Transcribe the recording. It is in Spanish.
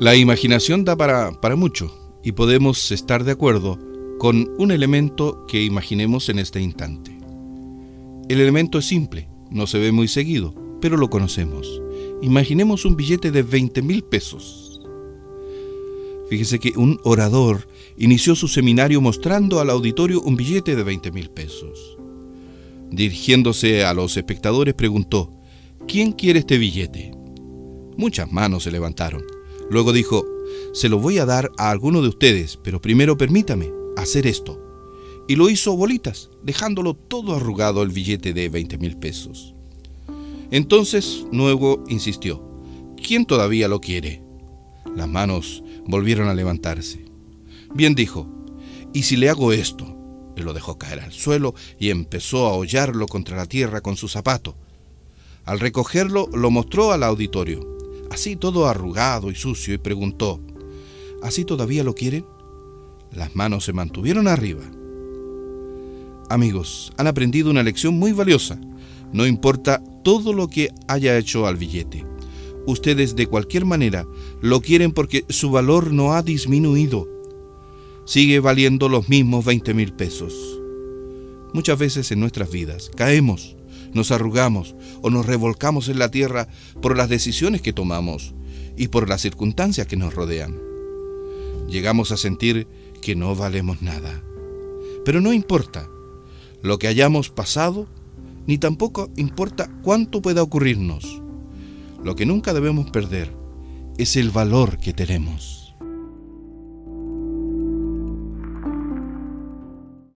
La imaginación da para, para mucho y podemos estar de acuerdo con un elemento que imaginemos en este instante. El elemento es simple, no se ve muy seguido, pero lo conocemos. Imaginemos un billete de 20 mil pesos. Fíjese que un orador inició su seminario mostrando al auditorio un billete de 20 mil pesos. Dirigiéndose a los espectadores preguntó, ¿quién quiere este billete? Muchas manos se levantaron. Luego dijo, se lo voy a dar a alguno de ustedes, pero primero permítame hacer esto. Y lo hizo bolitas, dejándolo todo arrugado el billete de 20 mil pesos. Entonces Nuevo insistió, ¿quién todavía lo quiere? Las manos volvieron a levantarse. Bien dijo, ¿y si le hago esto? Y lo dejó caer al suelo y empezó a hollarlo contra la tierra con su zapato. Al recogerlo lo mostró al auditorio, así todo arrugado y sucio, y preguntó, ¿así todavía lo quieren? Las manos se mantuvieron arriba. Amigos, han aprendido una lección muy valiosa. No importa todo lo que haya hecho al billete. Ustedes de cualquier manera lo quieren porque su valor no ha disminuido. Sigue valiendo los mismos 20 mil pesos. Muchas veces en nuestras vidas caemos, nos arrugamos o nos revolcamos en la tierra por las decisiones que tomamos y por las circunstancias que nos rodean. Llegamos a sentir que no valemos nada. Pero no importa lo que hayamos pasado, ni tampoco importa cuánto pueda ocurrirnos. Lo que nunca debemos perder es el valor que tenemos.